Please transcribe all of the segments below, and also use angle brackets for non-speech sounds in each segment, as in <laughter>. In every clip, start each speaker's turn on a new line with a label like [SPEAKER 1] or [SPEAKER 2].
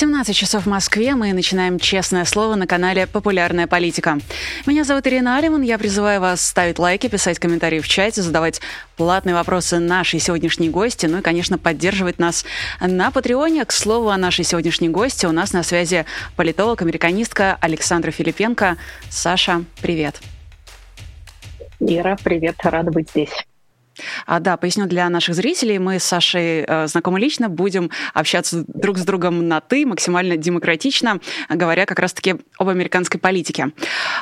[SPEAKER 1] 17 часов в Москве. Мы начинаем «Честное слово» на канале «Популярная политика». Меня зовут Ирина Алиман. Я призываю вас ставить лайки, писать комментарии в чате, задавать платные вопросы нашей сегодняшней гости, ну и, конечно, поддерживать нас на Патреоне. К слову о нашей сегодняшней гости у нас на связи политолог, американистка Александра Филипенко. Саша, привет.
[SPEAKER 2] Ира, привет, рада быть здесь.
[SPEAKER 1] А, да, поясню для наших зрителей. Мы с Сашей э, знакомы лично, будем общаться друг с другом на «ты», максимально демократично, говоря как раз-таки об американской политике.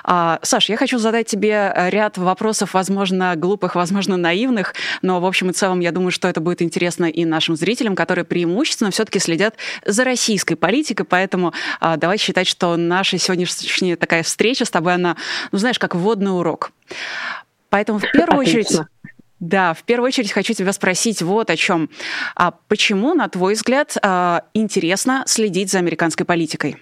[SPEAKER 1] А, Саш, я хочу задать тебе ряд вопросов, возможно, глупых, возможно, наивных, но в общем и целом я думаю, что это будет интересно и нашим зрителям, которые преимущественно все-таки следят за российской политикой, поэтому а, давай считать, что наша сегодняшняя такая встреча с тобой, она, ну знаешь, как вводный урок. Поэтому в первую Отлично. очередь да, в первую очередь хочу тебя спросить вот о чем. А почему, на твой взгляд, а, интересно следить за американской политикой?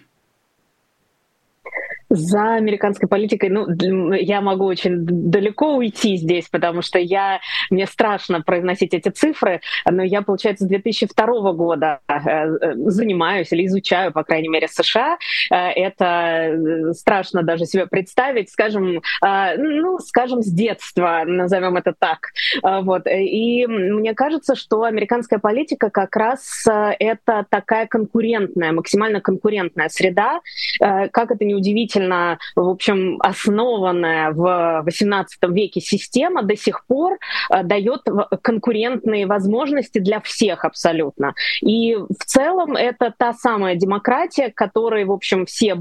[SPEAKER 2] За американской политикой, ну, я могу очень далеко уйти здесь, потому что я, мне страшно произносить эти цифры, но я, получается, с 2002 года э, э, занимаюсь или изучаю, по крайней мере, США. Э, это страшно даже себе представить, скажем, ну, скажем, с детства, назовем это так. Вот. И мне кажется, что американская политика как раз это такая конкурентная, максимально конкурентная среда. Как это неудивительно, действительно, в общем, основанная в XVIII веке система до сих пор э, дает конкурентные возможности для всех абсолютно. И в целом это та самая демократия, которой, в общем, все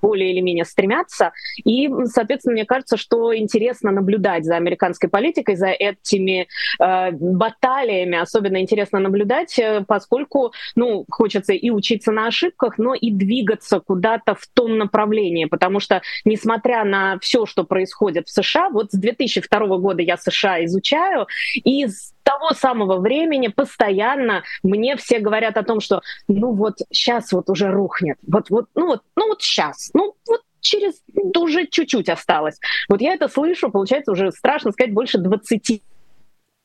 [SPEAKER 2] более или менее стремятся. И, соответственно, мне кажется, что интересно наблюдать за американской политикой, за этими э, баталиями. Особенно интересно наблюдать, э, поскольку, ну, хочется и учиться на ошибках, но и двигаться куда-то в том направлении. Потому что, несмотря на все, что происходит в США, вот с 2002 года я США изучаю, и с того самого времени постоянно мне все говорят о том, что ну вот сейчас вот уже рухнет, вот вот ну вот ну вот сейчас, ну вот через уже чуть-чуть осталось. Вот я это слышу, получается уже страшно сказать больше 20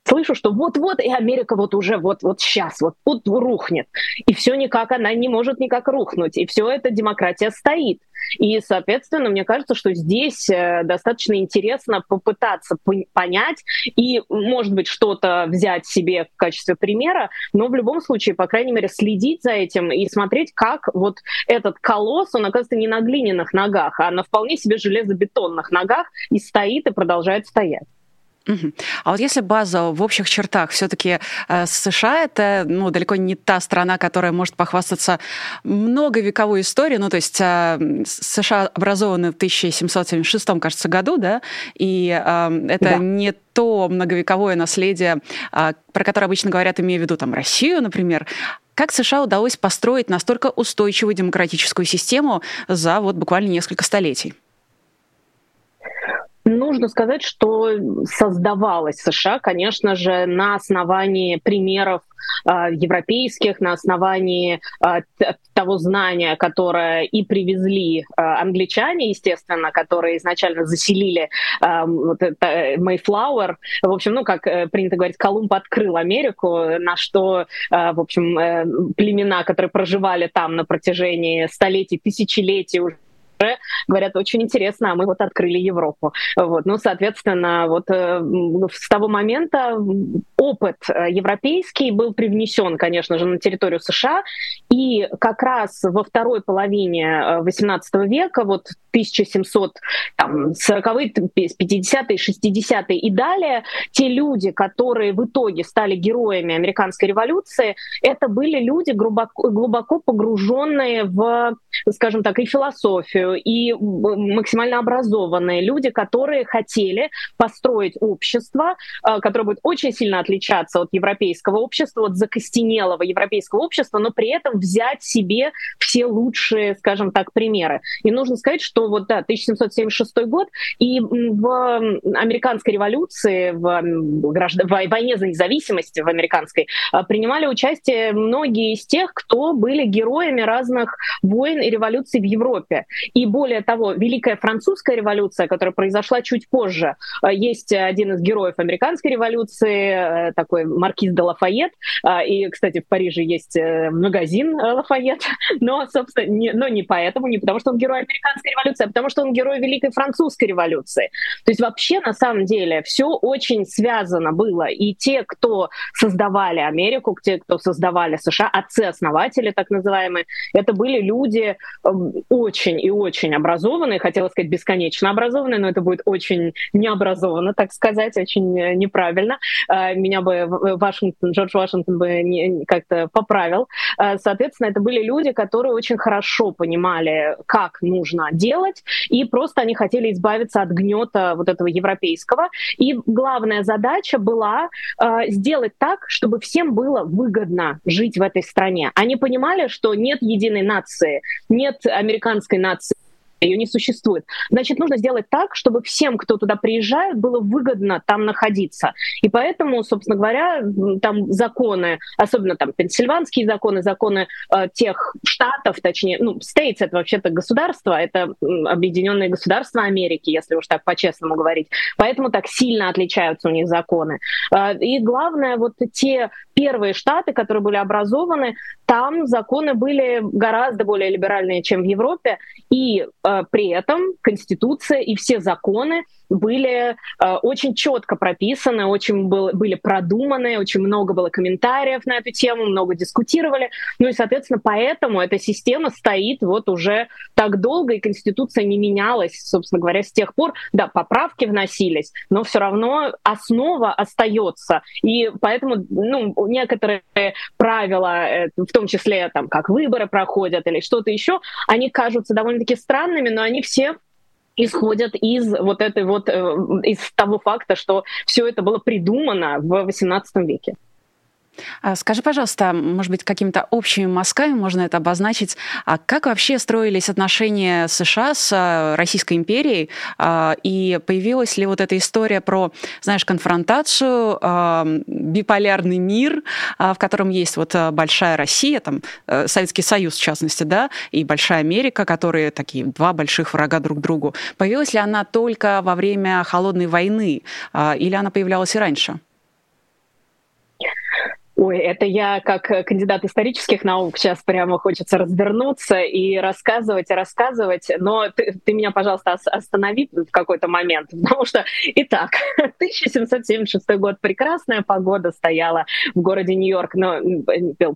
[SPEAKER 2] слышу, что вот-вот и Америка вот уже вот-вот сейчас, вот, вот рухнет. И все никак, она не может никак рухнуть. И все это демократия стоит. И, соответственно, мне кажется, что здесь э, достаточно интересно попытаться понять и, может быть, что-то взять себе в качестве примера, но в любом случае, по крайней мере, следить за этим и смотреть, как вот этот колосс, он, оказывается, не на глиняных ногах, а на вполне себе железобетонных ногах и стоит и продолжает стоять.
[SPEAKER 1] Угу. А вот если база в общих чертах, все-таки э, США это ну, далеко не та страна, которая может похвастаться многовековой историей. Ну, то есть э, США образованы в 1776, кажется, году, да, и э, это да. не то многовековое наследие, э, про которое обычно говорят, имея в виду там Россию, например. Как США удалось построить настолько устойчивую демократическую систему за вот буквально несколько столетий?
[SPEAKER 2] Нужно сказать, что создавалась США, конечно же, на основании примеров э, европейских, на основании э, того знания, которое и привезли э, англичане, естественно, которые изначально заселили э, вот это Mayflower. В общем, ну, как э, принято говорить, Колумб открыл Америку, на что, э, в общем, э, племена, которые проживали там на протяжении столетий, тысячелетий уже уже говорят, очень интересно, а мы вот открыли Европу. Вот. Ну, соответственно, вот э, с того момента опыт э, европейский был привнесен, конечно же, на территорию США, и как раз во второй половине XVIII э, века, вот 1740-е, 50-е, 60-е и далее, те люди, которые в итоге стали героями американской революции, это были люди глубоко, глубоко погруженные в, скажем так, и философию, и максимально образованные люди, которые хотели построить общество, э, которое будет очень сильно отличаться от европейского общества, от закостенелого европейского общества, но при этом взять себе все лучшие, скажем так, примеры. И нужно сказать, что вот да, 1776 год, и в американской революции, в, граждан, в войне за независимость в американской, э, принимали участие многие из тех, кто были героями разных войн и революций в Европе. И более того, Великая Французская революция, которая произошла чуть позже, э, есть один из героев американской революции, э, такой маркиз де Лафайет, и, кстати, в Париже есть магазин Лафайет, <laughs> но, собственно, не, но не поэтому, не потому что он герой американской революции, а потому что он герой Великой Французской революции. То есть вообще, на самом деле, все очень связано было. И те, кто создавали Америку, те, кто создавали США, отцы-основатели так называемые, это были люди эм, очень и очень образованные, хотела сказать бесконечно образованные, но это будет очень необразованно, так сказать, очень э, неправильно. Э, меня бы Вашингтон, Джордж Вашингтон бы как-то поправил. Э, соответственно, это были люди, которые очень хорошо понимали, как нужно делать, и просто они хотели избавиться от гнета вот этого европейского. И главная задача была э, сделать так, чтобы всем было выгодно жить в этой стране. Они понимали, что нет единой нации, нет американской нации, ее не существует. Значит, нужно сделать так, чтобы всем, кто туда приезжает, было выгодно там находиться. И поэтому, собственно говоря, там законы, особенно там пенсильванские законы, законы э, тех штатов, точнее, ну, states это вообще-то государство, это Объединенные Государства Америки, если уж так по-честному говорить. Поэтому так сильно отличаются у них законы. Э, и главное, вот те первые штаты, которые были образованы, там законы были гораздо более либеральные, чем в Европе, и э, при этом Конституция и все законы были э, очень четко прописаны, очень был, были продуманы, очень много было комментариев на эту тему, много дискутировали. Ну и, соответственно, поэтому эта система стоит вот уже так долго, и Конституция не менялась, собственно говоря, с тех пор. Да, поправки вносились, но все равно основа остается. И поэтому ну, некоторые правила, э, в том числе там, как выборы проходят или что-то еще, они кажутся довольно-таки странными, но они все исходят из вот этой вот, э, из того факта, что все это было придумано в XVIII веке.
[SPEAKER 1] А скажи, пожалуйста, может быть, какими-то общими мазками можно это обозначить, а как вообще строились отношения США с а, Российской империей, а, и появилась ли вот эта история про, знаешь, конфронтацию, биполярный мир, в котором есть вот большая Россия, там э, Советский Союз, в частности, да, и большая Америка, которые такие два больших врага друг другу. Появилась ли она только во время Холодной войны, или она появлялась и раньше?
[SPEAKER 2] Ой, это я как кандидат исторических наук сейчас прямо хочется развернуться и рассказывать, рассказывать. Но ты, ты меня, пожалуйста, останови в какой-то момент, <laughs> потому что, итак, <laughs> 1776 год, прекрасная погода стояла в городе Нью-Йорк, но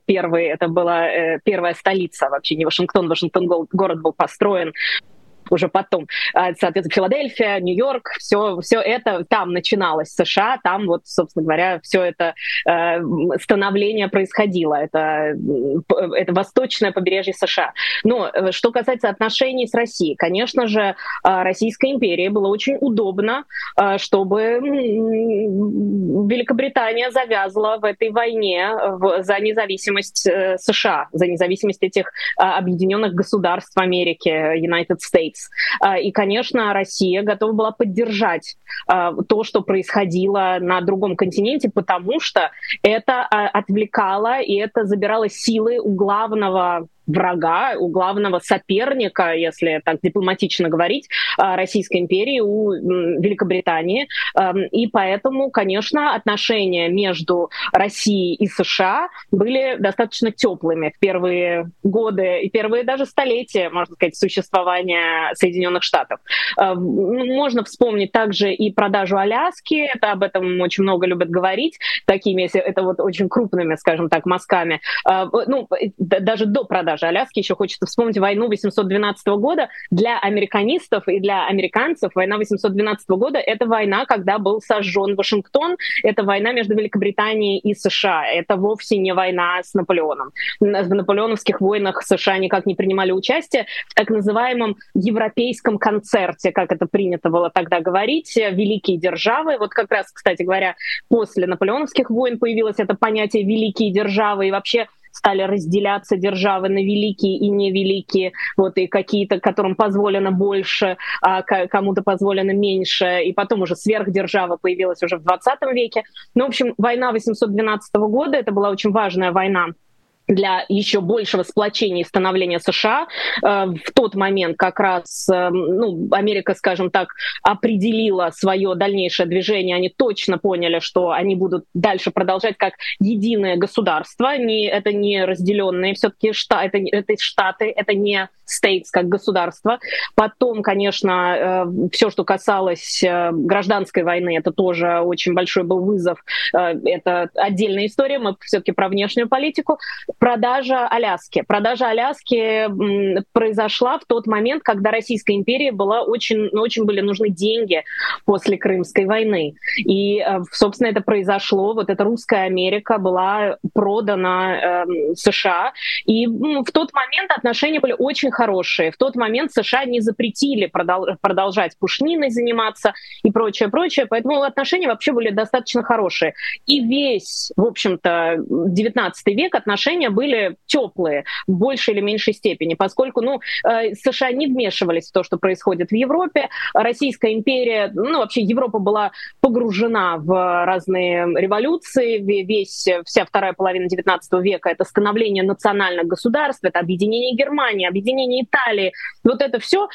[SPEAKER 2] первый, это была э, первая столица вообще, не Вашингтон, Вашингтон город был построен уже потом. А, соответственно, Филадельфия, Нью-Йорк, все, все это там начиналось, США, там вот, собственно говоря, все это э, становление происходило. Это, это восточное побережье США. Но э, что касается отношений с Россией, конечно же, а, Российской империи было очень удобно, а, чтобы Великобритания завязла в этой войне за независимость э, США, за независимость этих объединенных государств Америки, United States. А, и, конечно, Россия готова была поддержать а, то, что происходило на другом континенте, потому что это а, отвлекало и это забирало силы у главного врага, у главного соперника, если так дипломатично говорить, а, Российской империи, у Великобритании. И поэтому, конечно, отношения между Россией и США были достаточно теплыми в первые годы и первые даже столетия, можно сказать, существования Соединенных Штатов. Можно вспомнить также и продажу Аляски, это об этом очень много любят говорить, такими, если это вот очень крупными, скажем так, мазками. А, ну, даже до продажи даже Аляски, еще хочется вспомнить войну 812 года. Для американистов и для американцев война 812 года — это война, когда был сожжен Вашингтон, это война между Великобританией и США. Это вовсе не война с Наполеоном. В наполеоновских войнах США никак не принимали участие в так называемом европейском концерте, как это принято было тогда говорить, великие державы. Вот как раз, кстати говоря, после наполеоновских войн появилось это понятие великие державы, и вообще стали разделяться державы на великие и невеликие, вот, и какие-то, которым позволено больше, а кому-то позволено меньше, и потом уже сверхдержава появилась уже в 20 веке. Ну, в общем, война 812 года, это была очень важная война для еще большего сплочения и становления США. Э, в тот момент как раз э, ну, Америка, скажем так, определила свое дальнейшее движение. Они точно поняли, что они будут дальше продолжать как единое государство. Не, это не разделенные все-таки штаты, это, это штаты, это не states как государство. Потом, конечно, э, все, что касалось гражданской войны, это тоже очень большой был вызов. Это отдельная история. Мы все-таки про внешнюю политику продажа Аляски. Продажа Аляски произошла в тот момент, когда Российская империя была очень, ну, очень были нужны деньги после Крымской войны. И, э, собственно, это произошло. Вот эта русская Америка была продана э, США. И в тот момент отношения были очень хорошие. В тот момент США не запретили продол- продолжать пушниной заниматься и прочее, прочее. Поэтому отношения вообще были достаточно хорошие. И весь, в общем-то, 19 век отношения отношения были теплые в большей или меньшей степени, поскольку ну, э, США не вмешивались в то, что происходит в Европе. Российская империя, ну вообще Европа была погружена в разные революции. Весь, вся вторая половина XIX века — это становление национальных государств, это объединение Германии, объединение Италии. Вот это все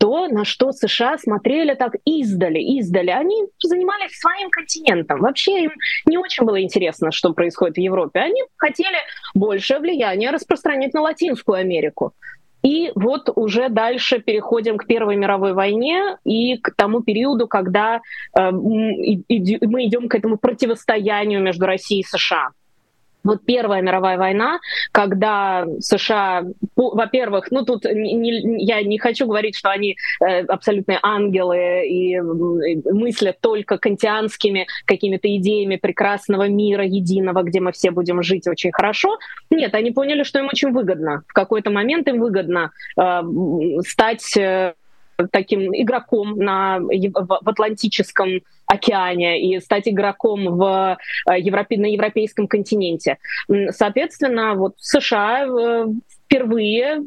[SPEAKER 2] то, на что США смотрели так издали, издали. Они занимались своим континентом. Вообще им не очень было интересно, что происходит в Европе. Они хотели большее влияние распространять на Латинскую Америку. И вот уже дальше переходим к Первой мировой войне и к тому периоду, когда э, мы идем к этому противостоянию между Россией и США вот Первая мировая война, когда США, во-первых, ну тут не, я не хочу говорить, что они э, абсолютные ангелы и мыслят только кантианскими какими-то идеями прекрасного мира единого, где мы все будем жить очень хорошо. Нет, они поняли, что им очень выгодно. В какой-то момент им выгодно э, стать э, таким игроком на, в, в Атлантическом океане и стать игроком в э, Европе, на европейском континенте. Соответственно, вот США э, впервые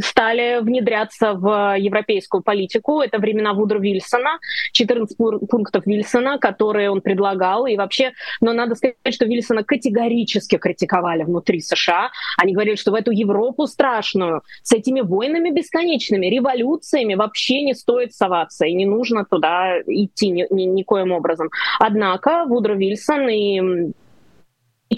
[SPEAKER 2] стали внедряться в европейскую политику. Это времена Вудро Вильсона, 14 пунктов Вильсона, которые он предлагал. И вообще, но надо сказать, что Вильсона категорически критиковали внутри США. Они говорили, что в эту Европу страшную, с этими войнами бесконечными, революциями вообще не стоит соваться, и не нужно туда идти ни, ни, никоим образом. Однако Вудро Вильсон и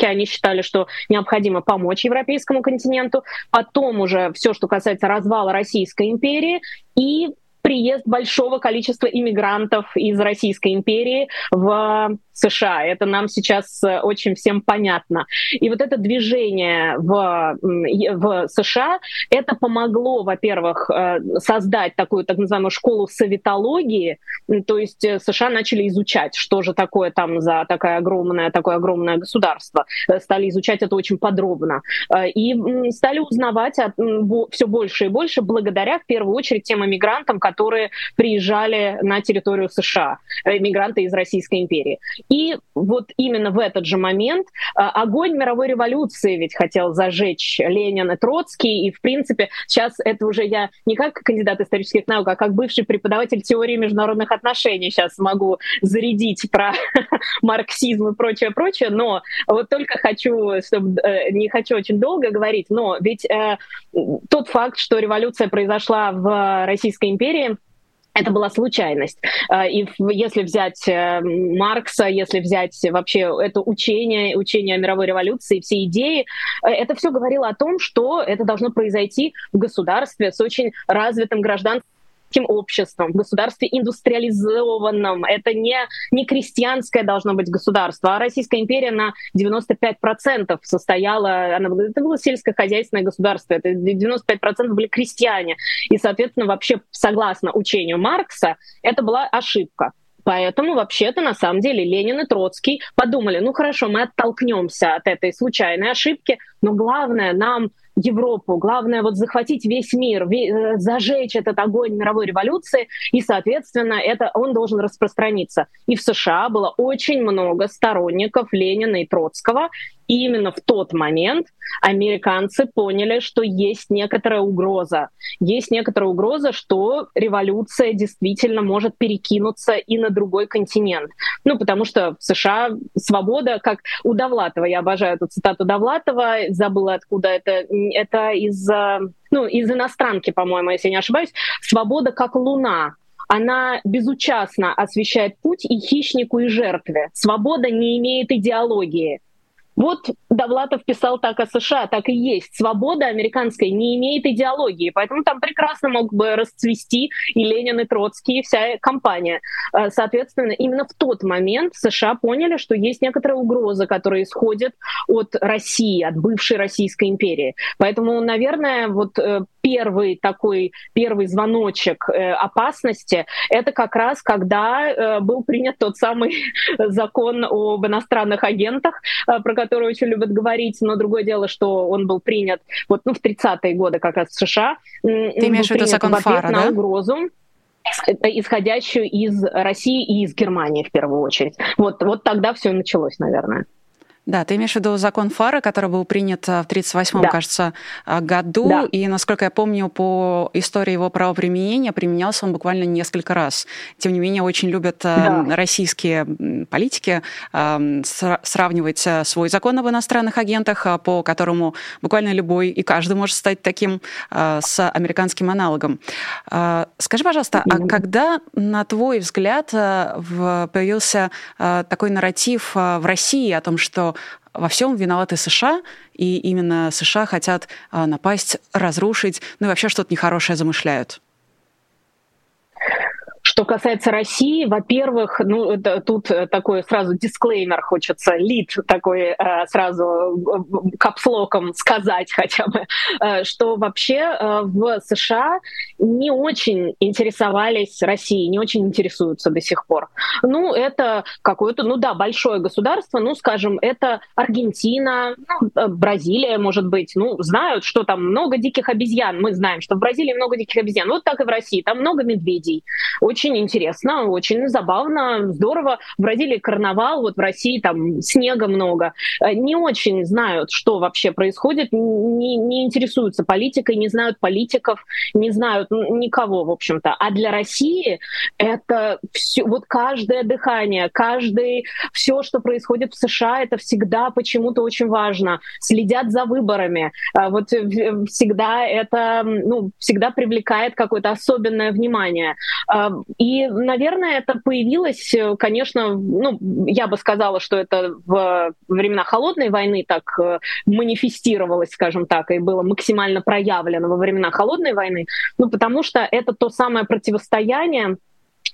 [SPEAKER 2] они считали, что необходимо помочь европейскому континенту. Потом уже все, что касается развала Российской империи и приезд большого количества иммигрантов из Российской империи в США. Это нам сейчас э, очень всем понятно. И вот это движение в, в США, это помогло, во-первых, э, создать такую так называемую школу советологии, то есть э, США начали изучать, что же такое там за такое огромное, такое огромное государство. Стали изучать это очень подробно. И стали узнавать все больше и больше благодаря, в первую очередь, тем иммигрантам, которые приезжали на территорию США, иммигранты из Российской империи. И вот именно в этот же момент а, огонь мировой революции ведь хотел зажечь Ленин и Троцкий. И, в принципе, сейчас это уже я не как кандидат исторических наук, а как бывший преподаватель теории международных отношений сейчас могу зарядить про <laughs> марксизм и прочее, прочее. Но вот только хочу, чтобы э, не хочу очень долго говорить, но ведь э, тот факт, что революция произошла в Российской империи, это была случайность. А, и если взять э, Маркса, если взять вообще это учение, учение о мировой революции, все идеи, э, это все говорило о том, что это должно произойти в государстве с очень развитым гражданским крестьянским обществом, в государстве индустриализованном. Это не, не крестьянское должно быть государство, а Российская империя на 95% состояла, она, это было сельскохозяйственное государство, это 95% были крестьяне. И, соответственно, вообще, согласно учению Маркса, это была ошибка. Поэтому вообще-то на самом деле Ленин и Троцкий подумали, ну хорошо, мы оттолкнемся от этой случайной ошибки, но главное нам Европу. Главное вот захватить весь мир, э, зажечь этот огонь мировой революции, и, соответственно, это, он должен распространиться. И в США было очень много сторонников Ленина и Троцкого, И именно в тот момент американцы поняли, что есть некоторая угроза. Есть некоторая угроза, что революция действительно может перекинуться и на другой континент. Ну, потому что в США свобода, как у Довлатова, я обожаю эту цитату Довлатова, забыла, откуда это, это из, ну, из иностранки, по-моему, если не ошибаюсь, свобода как луна она безучастно освещает путь и хищнику, и жертве. Свобода не имеет идеологии. Вот Довлатов писал так о США, так и есть. Свобода американская не имеет идеологии, поэтому там прекрасно мог бы расцвести и Ленин, и Троцкий, и вся компания. Э, соответственно, именно в тот момент США поняли, что есть некоторая угроза, которая исходит от России, от бывшей Российской империи. Поэтому, наверное, вот э, первый такой, первый звоночек э, опасности, это как раз когда был принят тот самый <laughs> закон об иностранных агентах, про который очень любят говорить, но другое дело, что он был принят вот, ну, в 30-е годы как раз в США.
[SPEAKER 1] Ты имеешь в виду закон Фара,
[SPEAKER 2] на да? угрозу исходящую из России и из Германии в первую очередь. Вот, вот тогда все началось, наверное.
[SPEAKER 1] Да, ты имеешь в виду закон Фара, который был принят э, в 1938, да. кажется, э, году, да. и, насколько я помню, по истории его правоприменения применялся он буквально несколько раз. Тем не менее, очень любят э, да. российские политики сравнивать свой закон об иностранных агентах, по которому буквально любой и каждый может стать таким с американским аналогом. Скажи, пожалуйста, а когда, на твой взгляд, появился такой нарратив в России о том, что во всем виноваты США, и именно США хотят а, напасть, разрушить, ну и вообще что-то нехорошее замышляют.
[SPEAKER 2] Что касается России, во-первых, ну, это, тут э, такой сразу дисклеймер хочется, лид такой э, сразу э, капслоком сказать хотя бы, что вообще в США не очень интересовались Россией, не очень интересуются до сих пор. Ну, это какое-то, ну да, большое государство, ну, скажем, это Аргентина, ну, Бразилия, может быть, ну, знают, что там много диких обезьян. Мы знаем, что в Бразилии много диких обезьян. Вот так и в России, там много медведей очень интересно, очень забавно, здорово. В Бразилии карнавал, вот в России там снега много. Э, не очень знают, что вообще происходит, не, не интересуются политикой, не знают политиков, не знают никого, в общем-то. А для России это все, вот каждое дыхание, каждый, все, что происходит в США, это всегда почему-то очень важно. Следят за выборами. Э, вот э, всегда это, ну, всегда привлекает какое-то особенное внимание. И, наверное, это появилось, э, конечно, ну, я бы сказала, что это в времена холодной войны так э, манифестировалось, скажем так, и было максимально проявлено во времена холодной войны, ну, потому что это то самое противостояние,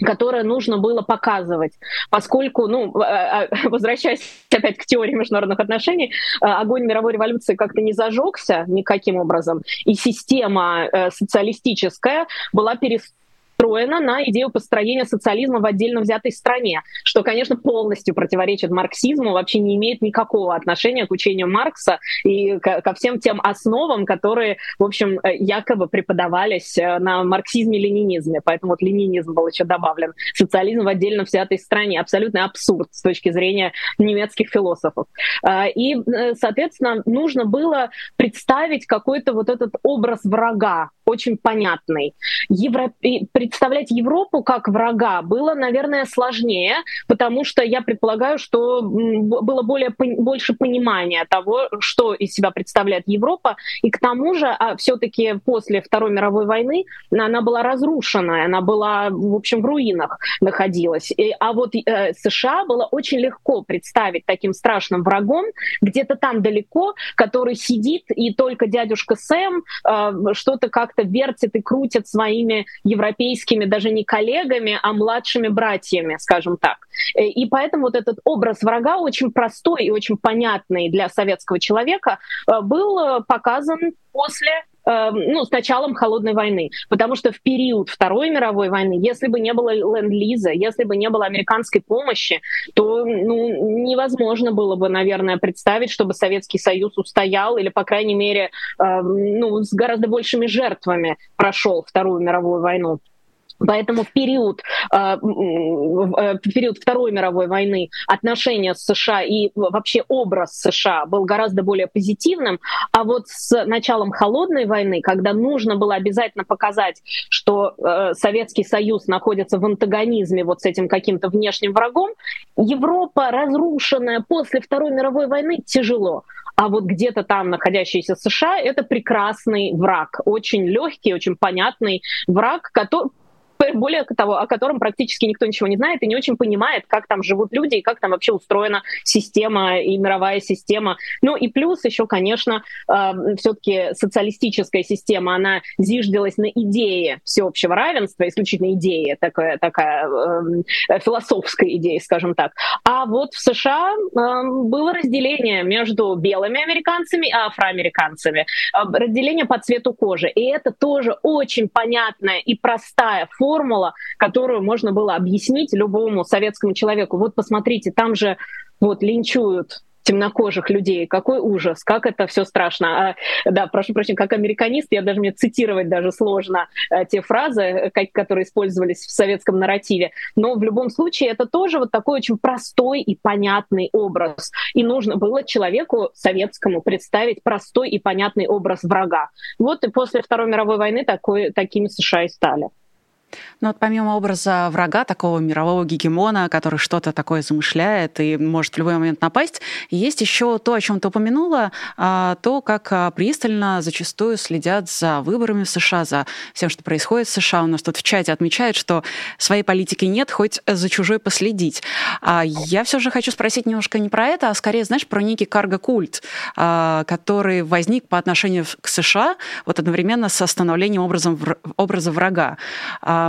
[SPEAKER 2] которое нужно было показывать, поскольку, ну, э, <laughs> возвращаясь опять к теории международных отношений, огонь мировой революции как-то не зажегся никаким образом, и система социалистическая была перестроена построена на идею построения социализма в отдельно взятой стране, что, конечно, полностью противоречит марксизму, вообще не имеет никакого отношения к учению Маркса и ко всем тем основам, которые, в общем, э, якобы преподавались э, на марксизме-ленинизме. Поэтому вот ленинизм был еще добавлен. Социализм в отдельно взятой стране. Абсолютный абсурд с точки зрения немецких философов. А, и, э, соответственно, нужно было представить какой-то вот этот образ врага, очень понятный. Евро... Представлять Европу как врага было, наверное, сложнее, потому что я предполагаю, что было более, больше понимания того, что из себя представляет Европа. И к тому же, а все-таки после Второй мировой войны она была разрушена, она была, в общем, в руинах находилась. И, а вот э, США было очень легко представить таким страшным врагом, где-то там далеко, который сидит, и только дядюшка Сэм э, что-то как-то как-то вертит и крутит своими европейскими даже не коллегами, а младшими братьями, скажем так. Э, и поэтому вот этот образ врага очень простой и очень понятный для советского человека э, был э, показан после ну, с началом холодной войны. Потому что в период Второй мировой войны, если бы не было ленд-лиза, если бы не было американской помощи, то ну, невозможно было бы, наверное, представить, чтобы Советский Союз устоял или, по крайней мере, э, ну, с гораздо большими жертвами прошел Вторую мировую войну. Поэтому в период, э, в период Второй мировой войны отношения с США и вообще образ США был гораздо более позитивным, а вот с началом Холодной войны, когда нужно было обязательно показать, что э, Советский Союз находится в антагонизме вот с этим каким-то внешним врагом, Европа, разрушенная после Второй мировой войны, тяжело. А вот где-то там находящийся США — это прекрасный враг, очень легкий, очень понятный враг, который, <laughs> более того, о котором практически никто ничего не знает и не очень понимает, как там живут люди и как там вообще устроена система и мировая система. Ну и плюс еще, конечно, э, все-таки социалистическая система, она зиждилась на идее всеобщего равенства, исключительно идея, такая, такая э, философская идея, скажем так. А вот в США э, было разделение между белыми американцами и афроамериканцами, э, разделение по цвету кожи. И это тоже очень понятная и простая форма формула, которую можно было объяснить любому советскому человеку. Вот посмотрите, там же вот линчуют темнокожих людей. Какой ужас, как это все страшно. А, да, прошу прощения, как американист, я даже мне цитировать даже сложно а, те фразы, как, которые использовались в советском нарративе. Но в любом случае это тоже вот такой очень простой и понятный образ. И нужно было человеку советскому представить простой и понятный образ врага. Вот и после Второй мировой войны такой, такими США и стали.
[SPEAKER 1] Ну вот помимо образа врага, такого мирового гегемона, который что-то такое замышляет и может в любой момент напасть, есть еще то, о чем ты упомянула, а, то, как а, пристально зачастую следят за выборами в США, за всем, что происходит в США. У нас тут в чате отмечают, что своей политики нет, хоть за чужой последить. А я все же хочу спросить немножко не про это, а скорее, знаешь, про некий карго-культ, который возник по отношению к США вот одновременно с становлением образом, образа врага.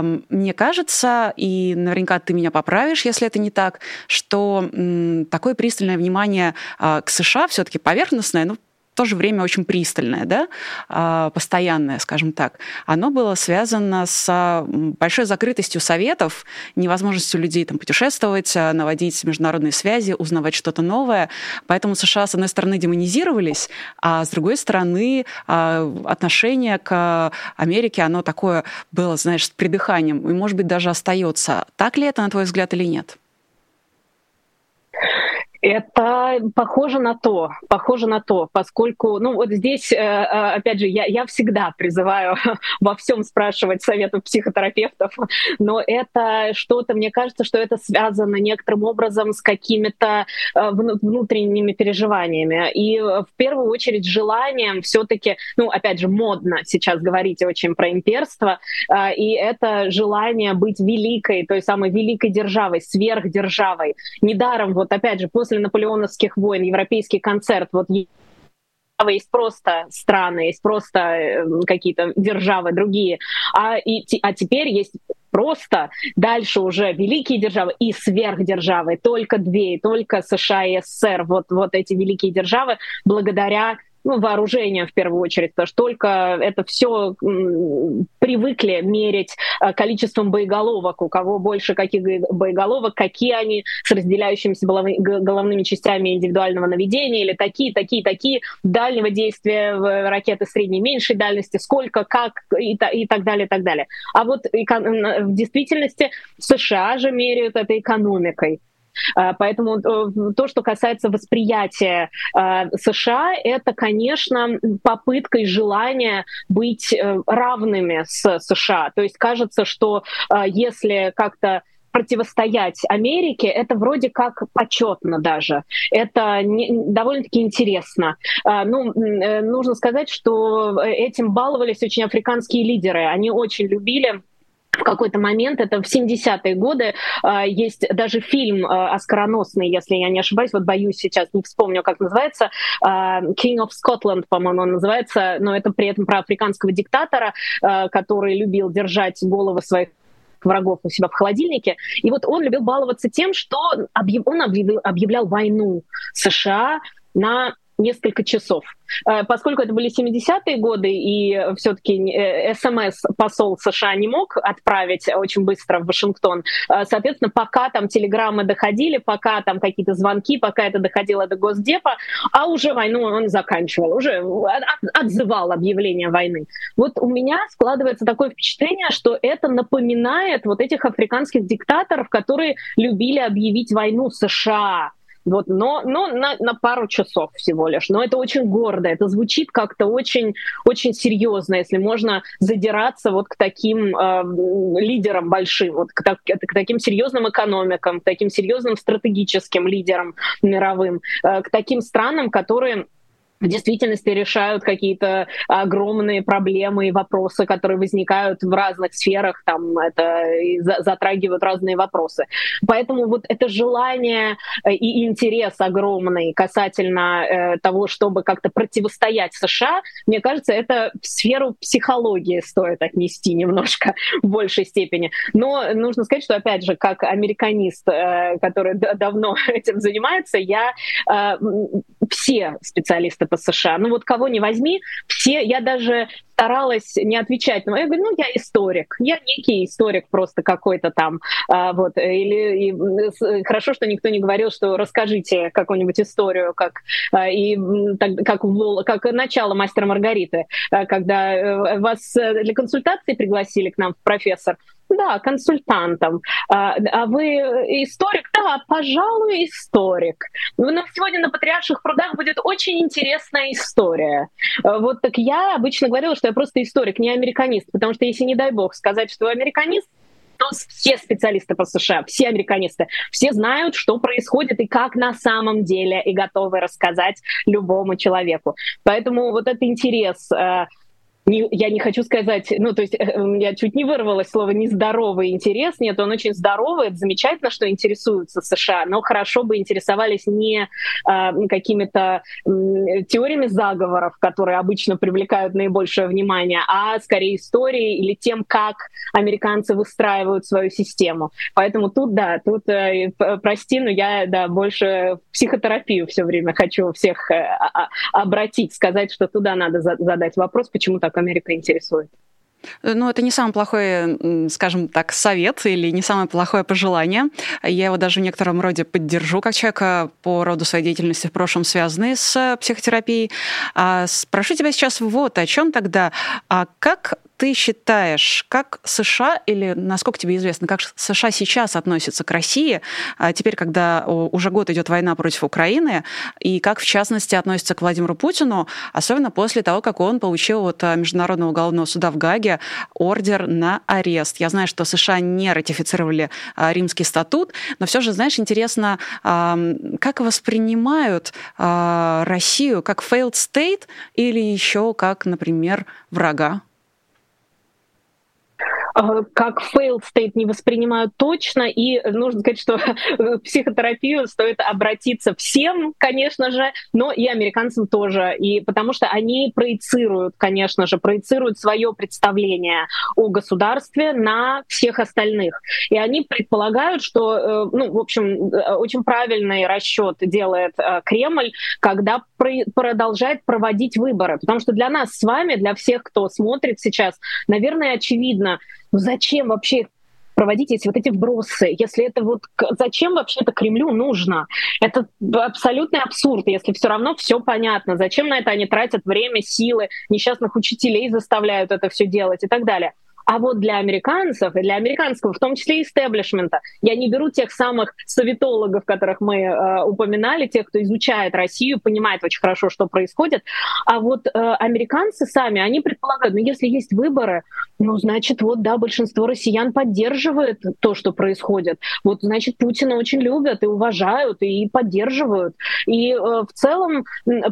[SPEAKER 1] Мне кажется, и наверняка ты меня поправишь, если это не так, что такое пристальное внимание а, к США все-таки поверхностное, ну, то же время очень пристальное, да, а, постоянное, скажем так, оно было связано с большой закрытостью советов, невозможностью людей там путешествовать, а, наводить международные связи, узнавать что-то новое. Поэтому США, с одной стороны, демонизировались, а с другой стороны, а, отношение к Америке, оно такое было, знаешь, с придыханием, и, может быть, даже остается. Так ли это, на твой взгляд, или нет?
[SPEAKER 2] Это похоже на то, похоже на то, поскольку, ну вот здесь, э, э, опять же, я, я всегда призываю <laughs> во всем спрашивать советов психотерапевтов, но это что-то, мне кажется, что это связано некоторым образом с какими-то э, внутренними переживаниями. И в первую очередь желанием все-таки, ну опять же, модно сейчас говорить очень про имперство, и это желание быть великой, той самой великой державой, сверхдержавой. Недаром, вот опять же, после после наполеоновских войн европейский концерт, вот есть просто страны, есть просто э, какие-то державы другие, а, и, а теперь есть просто дальше уже великие державы и сверхдержавы, только две, только США и СССР, вот, вот эти великие державы, благодаря ну, вооружением в первую очередь, потому что только это все привыкли мерить э, количеством боеголовок, у кого больше каких боеголовок, какие они с разделяющимися головными частями индивидуального наведения, или такие, такие, такие, дальнего действия ракеты средней меньшей дальности, сколько, как и, и так далее, и так далее. А вот в действительности США же меряют это экономикой. А, поэтому э, то, что касается восприятия а, США, это, конечно, попытка и желание быть э, равными с США. То есть кажется, что а, если как-то противостоять Америке, это вроде как почетно даже. Это не, довольно-таки интересно. Ну, э, нужно сказать, что этим баловались очень африканские лидеры. Они очень любили в какой-то момент, это в 70-е годы, а, есть даже фильм а, оскароносный, если я не ошибаюсь, вот боюсь сейчас, не вспомню, как называется, а, King of Scotland, по-моему, он называется, но это при этом про африканского диктатора, который любил держать головы своих врагов у себя в холодильнике. И вот он любил баловаться тем, что он объявлял войну США на несколько часов. Э, поскольку это были 70-е годы, и все-таки э, СМС-посол США не мог отправить очень быстро в Вашингтон, э, соответственно, пока там телеграммы доходили, пока там какие-то звонки, пока это доходило до Госдепа, а уже войну он заканчивал, уже отзывал объявление войны. Вот у меня складывается такое впечатление, что это напоминает вот этих африканских диктаторов, которые любили объявить войну США вот, но, но на, на пару часов всего лишь. Но это очень гордо, это звучит как-то очень, очень серьезно, если можно задираться вот к таким э, лидерам большим, вот к, так, к таким серьезным экономикам, к таким серьезным стратегическим лидерам мировым, э, к таким странам, которые в действительности решают какие-то огромные проблемы и вопросы, которые возникают в разных сферах, там это затрагивают разные вопросы. Поэтому вот это желание э, и интерес огромный касательно э, того, чтобы как-то противостоять США, мне кажется, это в сферу психологии стоит отнести немножко в большей степени. Но нужно сказать, что, опять же, как американист, э, который давно <laughs> этим занимается, я все специалисты по США. Ну вот кого не возьми, все, я даже старалась не отвечать. Но я говорю, ну я историк, я некий историк просто какой-то там. А, вот, или и, хорошо, что никто не говорил, что расскажите какую-нибудь историю, как, а, и, так, как, как начало мастера Маргариты, а, когда э, вас э, для консультации пригласили к нам в профессор. Да, консультантом. А, а вы историк? Да, пожалуй, историк. Но сегодня на Патриарших прудах будет очень интересная история. А, вот так я обычно говорила, что я просто историк, не американист, потому что если, не дай бог, сказать, что американист, то все специалисты по США, все американисты, все знают, что происходит и как на самом деле, и готовы рассказать любому человеку. Поэтому вот этот интерес э, не, я не хочу сказать, ну, то есть э, я чуть не вырвалась слово нездоровый интерес. Нет, он очень здоровый, это замечательно, что интересуются США, но хорошо бы интересовались не э, какими-то э, теориями заговоров, которые обычно привлекают наибольшее внимание, а скорее историей или тем, как американцы выстраивают свою систему. Поэтому тут, да, тут, э, прости, но я, да, больше психотерапию все время хочу всех э, обратить, сказать, что туда надо задать вопрос, почему так Америка интересует.
[SPEAKER 1] Ну, это не самый плохой, скажем так, совет или не самое плохое пожелание. Я его даже в некотором роде поддержу как человека по роду своей деятельности в прошлом, связанной с психотерапией. А спрошу тебя сейчас вот о чем тогда. А как ты считаешь, как США или, насколько тебе известно, как США сейчас относятся к России, а теперь, когда уже год идет война против Украины, и как, в частности, относятся к Владимиру Путину, особенно после того, как он получил от Международного уголовного суда в Гаге ордер на арест. Я знаю, что США не ратифицировали а, Римский статут, но все же, знаешь, интересно, как воспринимают а, Россию как failed state или еще как, например, врага?
[SPEAKER 2] Э, как failed state не воспринимают точно, и нужно сказать, что <laughs> психотерапию стоит обратиться всем, конечно же, но и американцам тоже, и потому что они проецируют, конечно же, проецируют свое представление о государстве на всех остальных. И они предполагают, что, э, ну, в общем, э, очень правильный расчет делает Кремль, когда продолжает проводить выборы. Потому что для нас с вами, для всех, кто смотрит сейчас, наверное, очевидно, ну зачем вообще проводить эти вот эти вбросы, если это вот зачем вообще это Кремлю нужно? Это абсолютный абсурд, если все равно все понятно. Зачем на это они тратят время, силы, несчастных учителей заставляют это все делать и так далее. А вот для американцев и для американского, в том числе и истеблишмента, я не беру тех самых советологов, которых мы э, упоминали, тех, кто изучает Россию, понимает очень хорошо, что происходит, а вот э, американцы сами, они предполагают, ну если есть выборы, ну значит вот да, большинство россиян поддерживает то, что происходит. Вот значит Путина очень любят и уважают и поддерживают. И э, в целом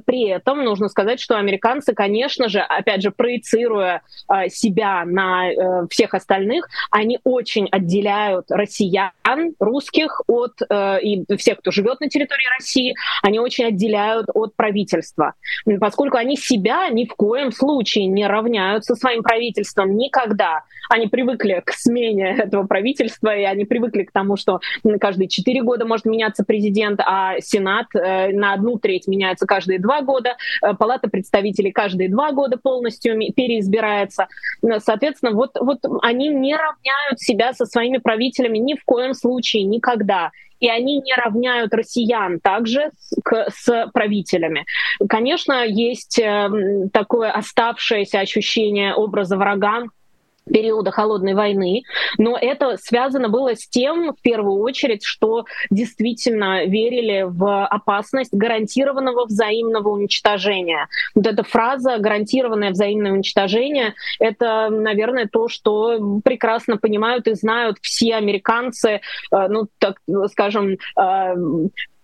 [SPEAKER 2] при этом нужно сказать, что американцы, конечно же, опять же проецируя э, себя на Э, всех остальных, они очень отделяют россиян, русских от э, и всех, кто живет на территории России, они очень отделяют от правительства, поскольку они себя ни в коем случае не равняют со своим правительством, ни никогда. Они привыкли к смене <laughs> этого правительства, и они привыкли к тому, что каждые четыре года может меняться президент, а Сенат э, на одну треть меняется каждые два года, э, Палата представителей каждые два года полностью переизбирается. Соответственно, вот, вот они не равняют себя со своими правителями ни в коем случае, никогда и они не равняют россиян также с, с правителями. Конечно, есть э, такое оставшееся ощущение образа врага, периода холодной войны, но это связано было с тем, в первую очередь, что действительно верили в опасность гарантированного взаимного уничтожения. Вот эта фраза «гарантированное взаимное уничтожение» — это, наверное, то, что прекрасно понимают и знают все американцы, э, ну, так скажем, э,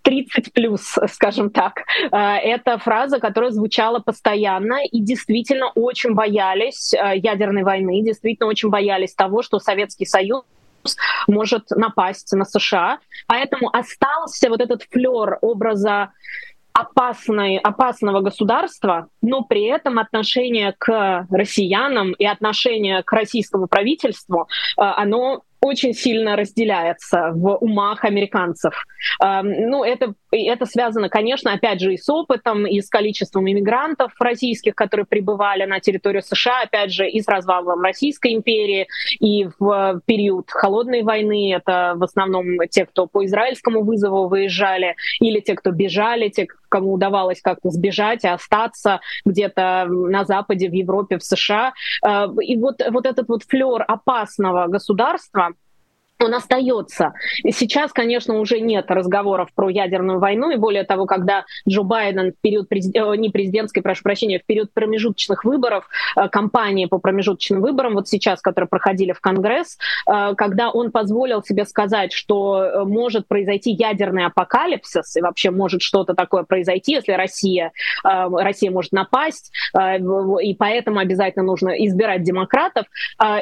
[SPEAKER 2] 30 плюс, скажем так. Э, это фраза, которая звучала постоянно и действительно очень боялись э, ядерной войны, действительно очень боялись того, что Советский Союз может напасть на США. Поэтому остался вот этот флер образа опасной, опасного государства, но при этом отношение к россиянам и отношение к российскому правительству, э, оно очень сильно разделяется в умах американцев. Ну, это, это связано, конечно, опять же, и с опытом, и с количеством иммигрантов российских, которые прибывали на территорию США, опять же, и с развалом Российской империи, и в период Холодной войны. Это в основном те, кто по израильскому вызову выезжали, или те, кто бежали, те, кому удавалось как-то сбежать и остаться где-то на Западе, в Европе, в США. Э, и вот, вот этот вот флер опасного государства, он остается. И сейчас, конечно, уже нет разговоров про ядерную войну, и более того, когда Джо Байден в период президент, э, не президентской, прошу прощения, в период промежуточных выборов, э, кампании по промежуточным выборам, вот сейчас, которые проходили в Конгресс, э, когда он позволил себе сказать, что может произойти ядерный апокалипсис, и вообще может что-то такое произойти, если Россия, Россия может напасть, и поэтому обязательно нужно избирать демократов,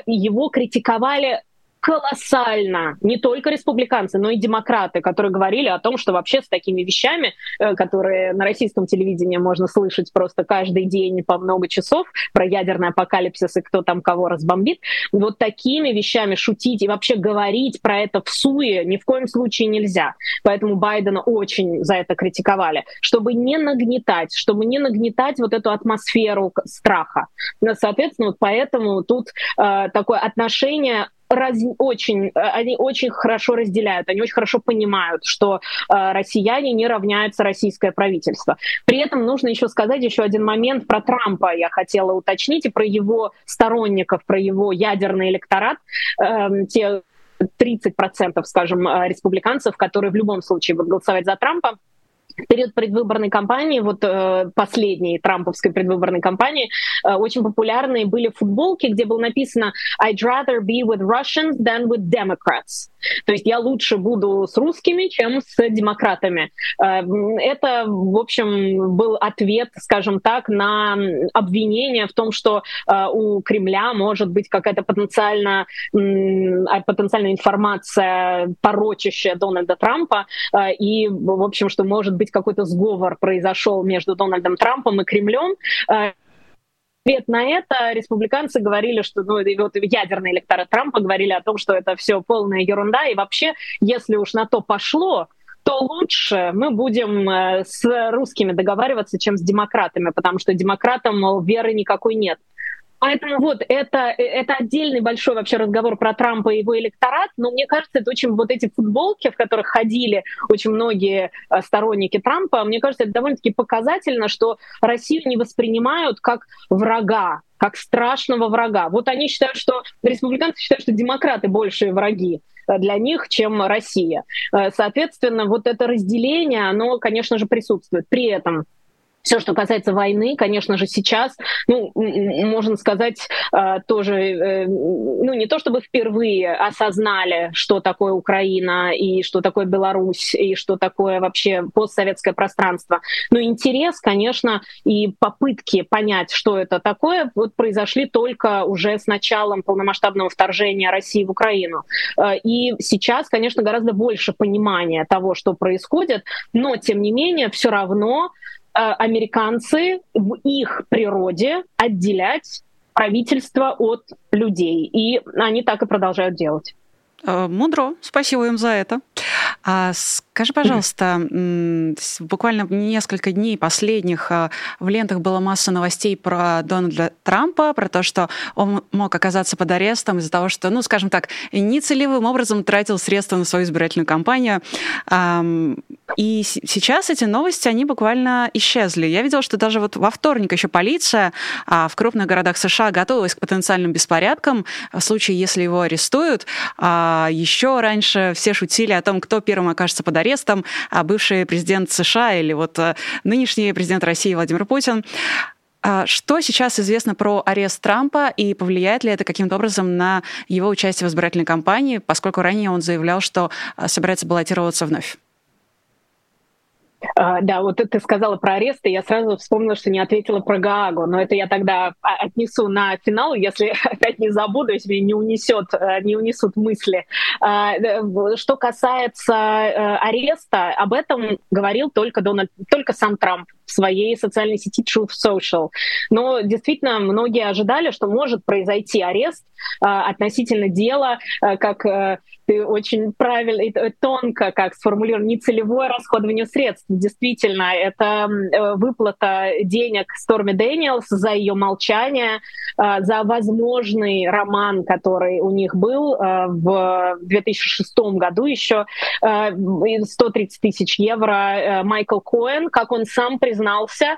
[SPEAKER 2] его критиковали колоссально. Не только республиканцы, но и демократы, которые говорили о том, что вообще с такими вещами, э, которые на российском телевидении можно слышать просто каждый день по много часов, про ядерный апокалипсис и кто там кого разбомбит, вот такими вещами шутить и вообще говорить про это в суе ни в коем случае нельзя. Поэтому Байдена очень за это критиковали, чтобы не нагнетать, чтобы не нагнетать вот эту атмосферу страха. Соответственно, вот поэтому тут э, такое отношение раз, очень, э, они очень хорошо разделяют, они очень хорошо понимают, что э, россияне не равняются российское правительство. При этом нужно еще сказать еще один момент про Трампа. Я хотела уточнить и про его сторонников, про его ядерный электорат. Э, те 30%, скажем, республиканцев, которые в любом случае будут голосовать за Трампа, период предвыборной кампании, вот э, последней трамповской предвыборной кампании, э, очень популярные были футболки, где было написано «I'd rather be with Russians than with Democrats». То есть я лучше буду с русскими, чем с демократами. Э, это, в общем, был ответ, скажем так, на обвинение в том, что э, у Кремля может быть какая-то потенциально, а, потенциальная информация, порочащая Дональда Трампа, э, и, в общем, что может быть какой-то сговор произошел между Дональдом Трампом и Кремлем ответ на это республиканцы говорили, что ну, вот ядерные электоры Трампа говорили о том, что это все полная ерунда, и вообще, если уж на то пошло, то лучше мы будем э, с русскими договариваться, чем с демократами, потому что демократам, мол, веры никакой нет. Поэтому вот это, это отдельный большой вообще разговор про Трампа и его электорат, но мне кажется, это очень вот эти футболки, в которых ходили очень многие э, сторонники Трампа, мне кажется, это довольно-таки показательно, что Россию не воспринимают как врага, как страшного врага. Вот они считают, что республиканцы считают, что демократы большие враги э, для них, чем Россия. Э, соответственно, вот это разделение, оно, конечно же, присутствует. При этом все, что касается войны, конечно же, сейчас, ну, можно сказать, э, тоже, э, ну, не то чтобы впервые осознали, что такое Украина и что такое Беларусь и что такое вообще постсоветское пространство, но интерес, конечно, и попытки понять, что это такое, вот произошли только уже с началом полномасштабного вторжения России в Украину. Э, и сейчас, конечно, гораздо больше понимания того, что происходит, но, тем не менее, все равно американцы в их природе отделять правительства от людей. И они так и продолжают делать.
[SPEAKER 1] Э, мудро, спасибо им за это. А скажи, пожалуйста, буквально несколько дней последних а, в лентах была масса новостей про Дональда Трампа, про то, что он мог оказаться под арестом из-за того, что, ну, скажем так, нецелевым образом тратил средства на свою избирательную кампанию. И сейчас эти новости, они буквально исчезли. Я видела, что даже вот во вторник еще полиция а, в крупных городах США готовилась к потенциальным беспорядкам в случае, если его арестуют. А еще раньше все шутили о том, кто первым окажется под арестом, а бывший президент США или вот э, нынешний президент России Владимир Путин. А что сейчас известно про арест Трампа и повлияет ли это каким-то образом на его участие в избирательной кампании, поскольку ранее он заявлял, что э, собирается баллотироваться вновь?
[SPEAKER 2] Uh, да, вот ты сказала про аресты, я сразу вспомнила, что не ответила про Гаагу, но это я тогда отнесу на финал, если <laughs> опять не забуду, если не унесет, э, не унесут мысли. Uh, что касается uh, ареста, об этом говорил только Дональд, только сам Трамп в своей социальной сети Truth Social. Но действительно многие ожидали, что может произойти арест относительно дела, как ты очень правильно и тонко как сформулировал, нецелевое расходование средств. Действительно, это э, выплата денег Сторми Дэниелс за ее молчание, э, за возможный роман, который у них был э, в 2006 году еще, 130 тысяч евро Майкл Коэн, как он сам признался,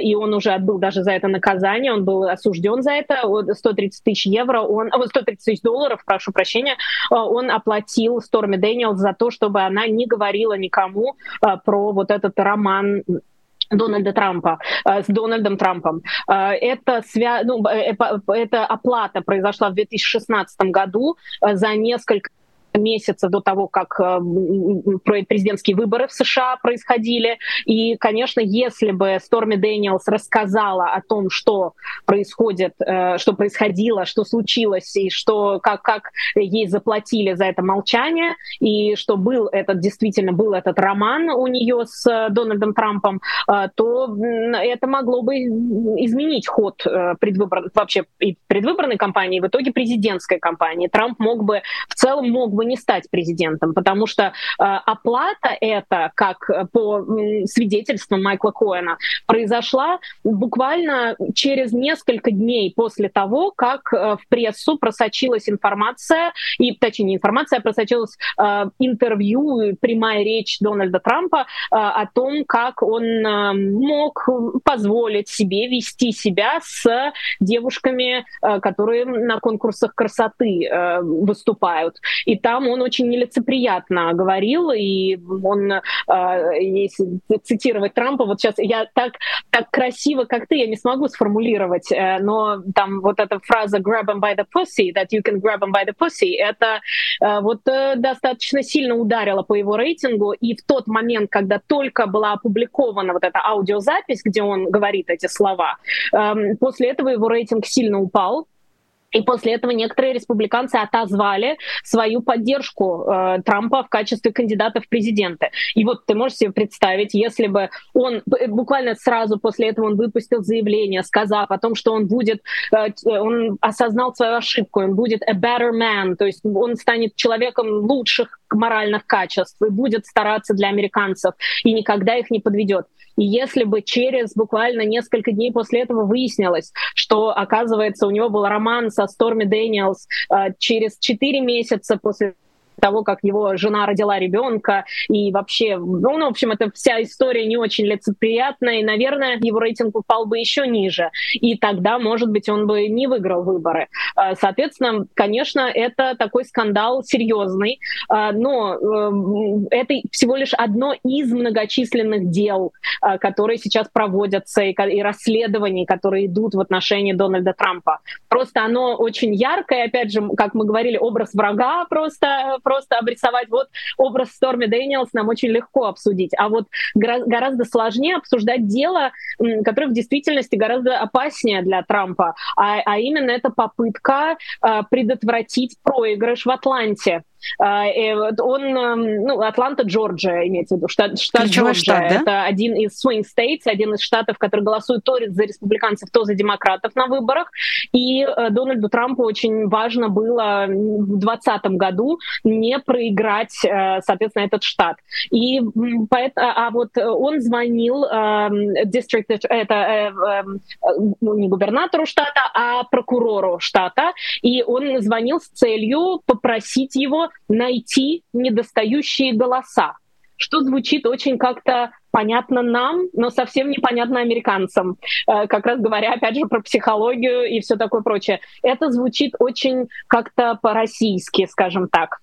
[SPEAKER 2] и он уже отбыл даже за это наказание, он был осужден за это, 130 тысяч евро, он, 130 тысяч долларов, прошу прощения, он оплатил Сторми Дэниелс за то, чтобы она не говорила никому э, про вот этот роман Дональда Трампа э, с Дональдом Трампом. Э, это, свя... ну, эта оплата произошла в 2016 году за несколько месяца до того, как э, президентские выборы в США происходили. И, конечно, если бы Сторми Дэниелс рассказала о том, что происходит, э, что происходило, что случилось, и что, как, как ей заплатили за это молчание, и что был этот, действительно был этот роман у нее с Дональдом Трампом, э, то это могло бы изменить ход предвыбор... вообще и предвыборной кампании, и в итоге президентской кампании. Трамп мог бы, в целом мог бы бы не стать президентом, потому что э, оплата эта, как по свидетельствам Майкла Коэна, произошла буквально через несколько дней после того, как э, в прессу просочилась информация, и точнее не информация, а просочилась э, интервью, прямая речь Дональда Трампа э, о том, как он э, мог позволить себе вести себя с девушками, э, которые на конкурсах красоты э, выступают. И там там он очень нелицеприятно говорил, и он, э, если цитировать Трампа, вот сейчас я так, так красиво, как ты, я не смогу сформулировать, э, но там вот эта фраза «grab him by the pussy», that you can grab him by the pussy, это э, вот э, достаточно сильно ударило по его рейтингу, и в тот момент, когда только была опубликована вот эта аудиозапись, где он говорит эти слова, э, после этого его рейтинг сильно упал, и после этого некоторые республиканцы отозвали свою поддержку э, Трампа в качестве кандидата в президенты. И вот ты можешь себе представить, если бы он буквально сразу после этого он выпустил заявление, сказав о том, что он будет, э, он осознал свою ошибку, он будет a better man, то есть он станет человеком лучших моральных качеств и будет стараться для американцев и никогда их не подведет. И если бы через буквально несколько дней после этого выяснилось, что, оказывается, у него был роман со Сторми Дэниелс э, через 4 месяца после того, как его жена родила ребенка, и вообще, ну, ну, в общем, это вся история не очень лицеприятная, и, наверное, его рейтинг упал бы еще ниже, и тогда, может быть, он бы не выиграл выборы. А, соответственно, конечно, это такой скандал серьезный, а, но э, это всего лишь одно из многочисленных дел, а, которые сейчас проводятся, и расследований, которые идут в отношении Дональда Трампа. Просто оно очень яркое, опять же, как мы говорили, образ врага просто просто обрисовать. Вот образ Сторми Дэниелс нам очень легко обсудить. А вот гораздо сложнее обсуждать дело, которое в действительности гораздо опаснее для Трампа. А, а именно это попытка э, предотвратить проигрыш в Атланте. Он, эм, ну, Атланта, Джорджия, имеется в виду, штат, штат Джорджия. Штат, да? Это один из swing states, один из штатов, который голосует то за республиканцев, то за демократов на выборах. И Дональду Трампу очень важно было в 2020 году не проиграть, соответственно, этот штат. И поэтому, а, а вот он звонил district, эм, это эм, ну, не губернатору штата, а прокурору штата, и он звонил с целью попросить его найти недостающие голоса что звучит очень как-то понятно нам, но совсем непонятно американцам. Э, как раз говоря, опять же, про психологию и все такое прочее. Это звучит очень как-то по-российски, скажем так.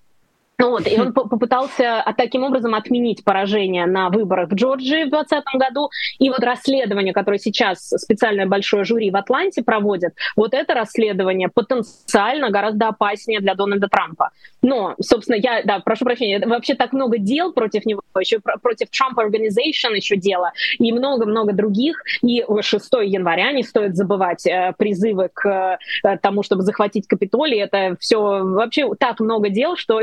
[SPEAKER 2] Вот, и он <laughs> попытался а, таким образом отменить поражение на выборах в Джорджии в 2020 году. И вот расследование, которое сейчас специальное большое жюри в Атланте проводит, вот это расследование потенциально гораздо опаснее для Дональда Трампа. Но, собственно, я, да, прошу прощения, вообще так много дел против него, еще против Trump Organization еще дело, и много-много других. И 6 января не стоит забывать э, призывы к э, тому, чтобы захватить Капитолий. Это все вообще так много дел, что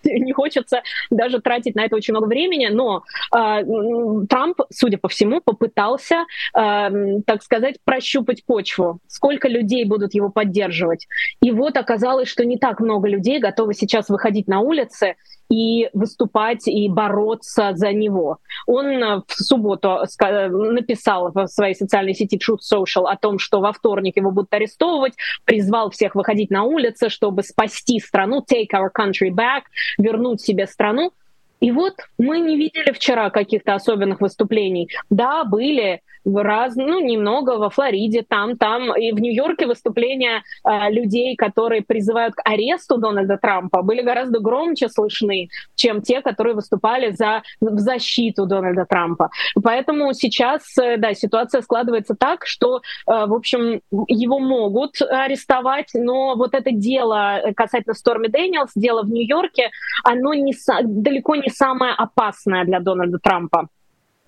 [SPEAKER 2] <laughs> не хочется даже тратить на это очень много времени, но э, Трамп, судя по всему, попытался, э, так сказать, прощупать почву, сколько людей будут его поддерживать. И вот оказалось, что не так много людей готовы сейчас выходить на улицы и выступать и бороться за него. Он э, в субботу написал в своей социальной сети Truth Social о том, что во вторник его будут арестовывать, призвал всех выходить на улицы, чтобы спасти страну, take our country back, вернуть себе страну. И вот мы не видели вчера каких-то особенных выступлений. Да, были раз, ну, немного во Флориде, там, там. И в Нью-Йорке выступления э, людей, которые призывают к аресту Дональда Трампа, были гораздо громче слышны, чем те, которые выступали за, в защиту Дональда Трампа. Поэтому сейчас, э, да, ситуация складывается так, что, э, в общем, его могут арестовать, но вот это дело касательно Сторми Дэниелс, дело в Нью-Йорке, оно не, далеко не самое опасное для Дональда Трампа.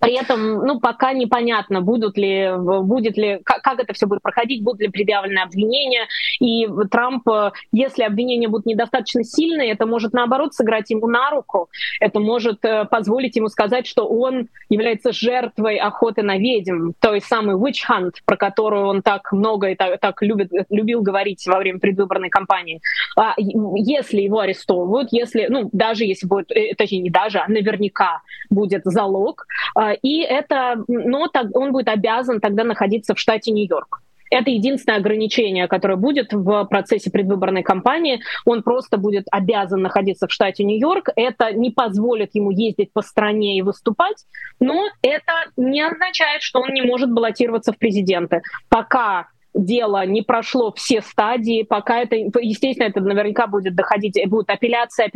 [SPEAKER 2] При этом, ну, пока непонятно, будут ли, будет ли, как, как это все будет проходить, будут ли предъявлены обвинения. И Трамп, если обвинения будут недостаточно сильные, это может, наоборот, сыграть ему на руку. Это может э, позволить ему сказать, что он является жертвой охоты на ведьм, той самой witch hunt, про которую он так много и так, так любит, любил говорить во время предвыборной кампании. А если его арестовывают, если, ну, даже если будет, э, точнее, не даже, а наверняка будет залог, а, и это, но так, он будет обязан тогда находиться в штате Нью-Йорк. Это единственное ограничение, которое будет в процессе предвыборной кампании. Он просто будет обязан находиться в штате Нью-Йорк. Это не позволит ему ездить по стране и выступать, но это не означает, что он не может баллотироваться в президенты. Пока дело не прошло все стадии, пока это, естественно, это наверняка будет доходить, будет апелляция,